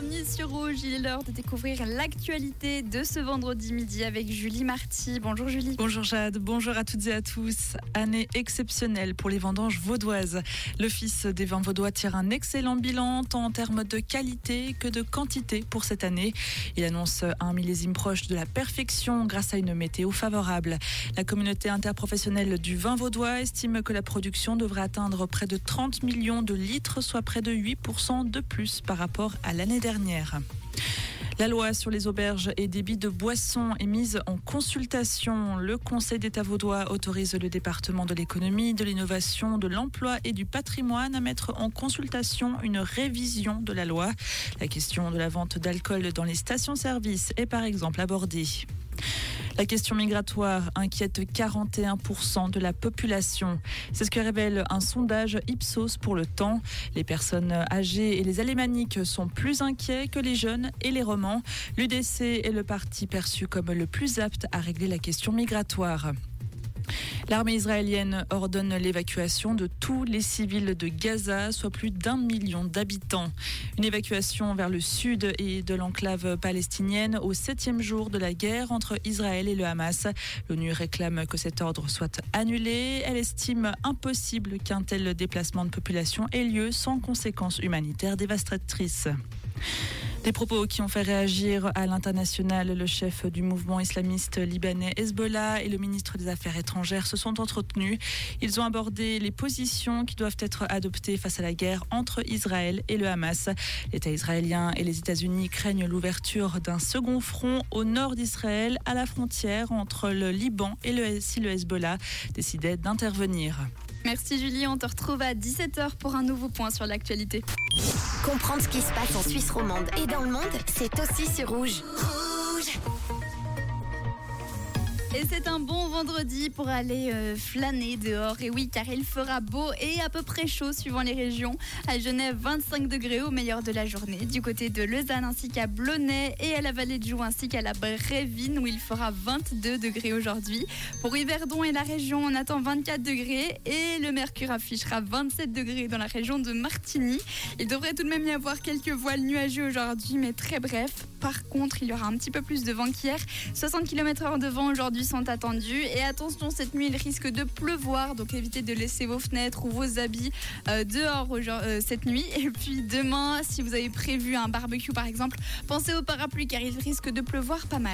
bienvenue sur Rouge. Il est l'heure de découvrir l'actualité de ce vendredi midi avec Julie Marty. Bonjour Julie. Bonjour Jade, bonjour à toutes et à tous. Année exceptionnelle pour les vendanges vaudoises. L'Office des vins vaudois tire un excellent bilan tant en termes de qualité que de quantité pour cette année. Il annonce un millésime proche de la perfection grâce à une météo favorable. La communauté interprofessionnelle du vin vaudois estime que la production devrait atteindre près de 30 millions de litres, soit près de 8% de plus par rapport à l'année La loi sur les auberges et débits de boissons est mise en consultation. Le Conseil d'État vaudois autorise le département de l'économie, de l'innovation, de l'emploi et du patrimoine à mettre en consultation une révision de la loi. La question de la vente d'alcool dans les stations-service est par exemple abordée. La question migratoire inquiète 41% de la population. C'est ce que révèle un sondage Ipsos pour le temps. Les personnes âgées et les alémaniques sont plus inquiets que les jeunes et les romans. L'UDC est le parti perçu comme le plus apte à régler la question migratoire. L'armée israélienne ordonne l'évacuation de tous les civils de Gaza, soit plus d'un million d'habitants. Une évacuation vers le sud et de l'enclave palestinienne au septième jour de la guerre entre Israël et le Hamas. L'ONU réclame que cet ordre soit annulé. Elle estime impossible qu'un tel déplacement de population ait lieu sans conséquences humanitaires dévastatrices. Des propos qui ont fait réagir à l'international. Le chef du mouvement islamiste libanais Hezbollah et le ministre des Affaires étrangères se sont entretenus. Ils ont abordé les positions qui doivent être adoptées face à la guerre entre Israël et le Hamas. L'État israélien et les États-Unis craignent l'ouverture d'un second front au nord d'Israël, à la frontière entre le Liban et le, si le Hezbollah décidait d'intervenir. Merci Julie, on te retrouve à 17h pour un nouveau point sur l'actualité. Comprendre ce qui se passe en Suisse romande et dans le monde, c'est aussi sur Rouge. Et c'est un bon vendredi pour aller euh, flâner dehors. Et oui, car il fera beau et à peu près chaud suivant les régions. À Genève, 25 degrés au meilleur de la journée. Du côté de Lausanne ainsi qu'à Blonay et à la vallée de Joux ainsi qu'à la Brévine où il fera 22 degrés aujourd'hui. Pour Yverdon et la région, on attend 24 degrés et le mercure affichera 27 degrés dans la région de Martigny. Il devrait tout de même y avoir quelques voiles nuageux aujourd'hui, mais très bref. Par contre, il y aura un petit peu plus de vent qu'hier. 60 km/h de vent aujourd'hui sont attendus. Et attention, cette nuit, il risque de pleuvoir. Donc évitez de laisser vos fenêtres ou vos habits euh, dehors euh, cette nuit. Et puis demain, si vous avez prévu un barbecue par exemple, pensez au parapluie car il risque de pleuvoir pas mal.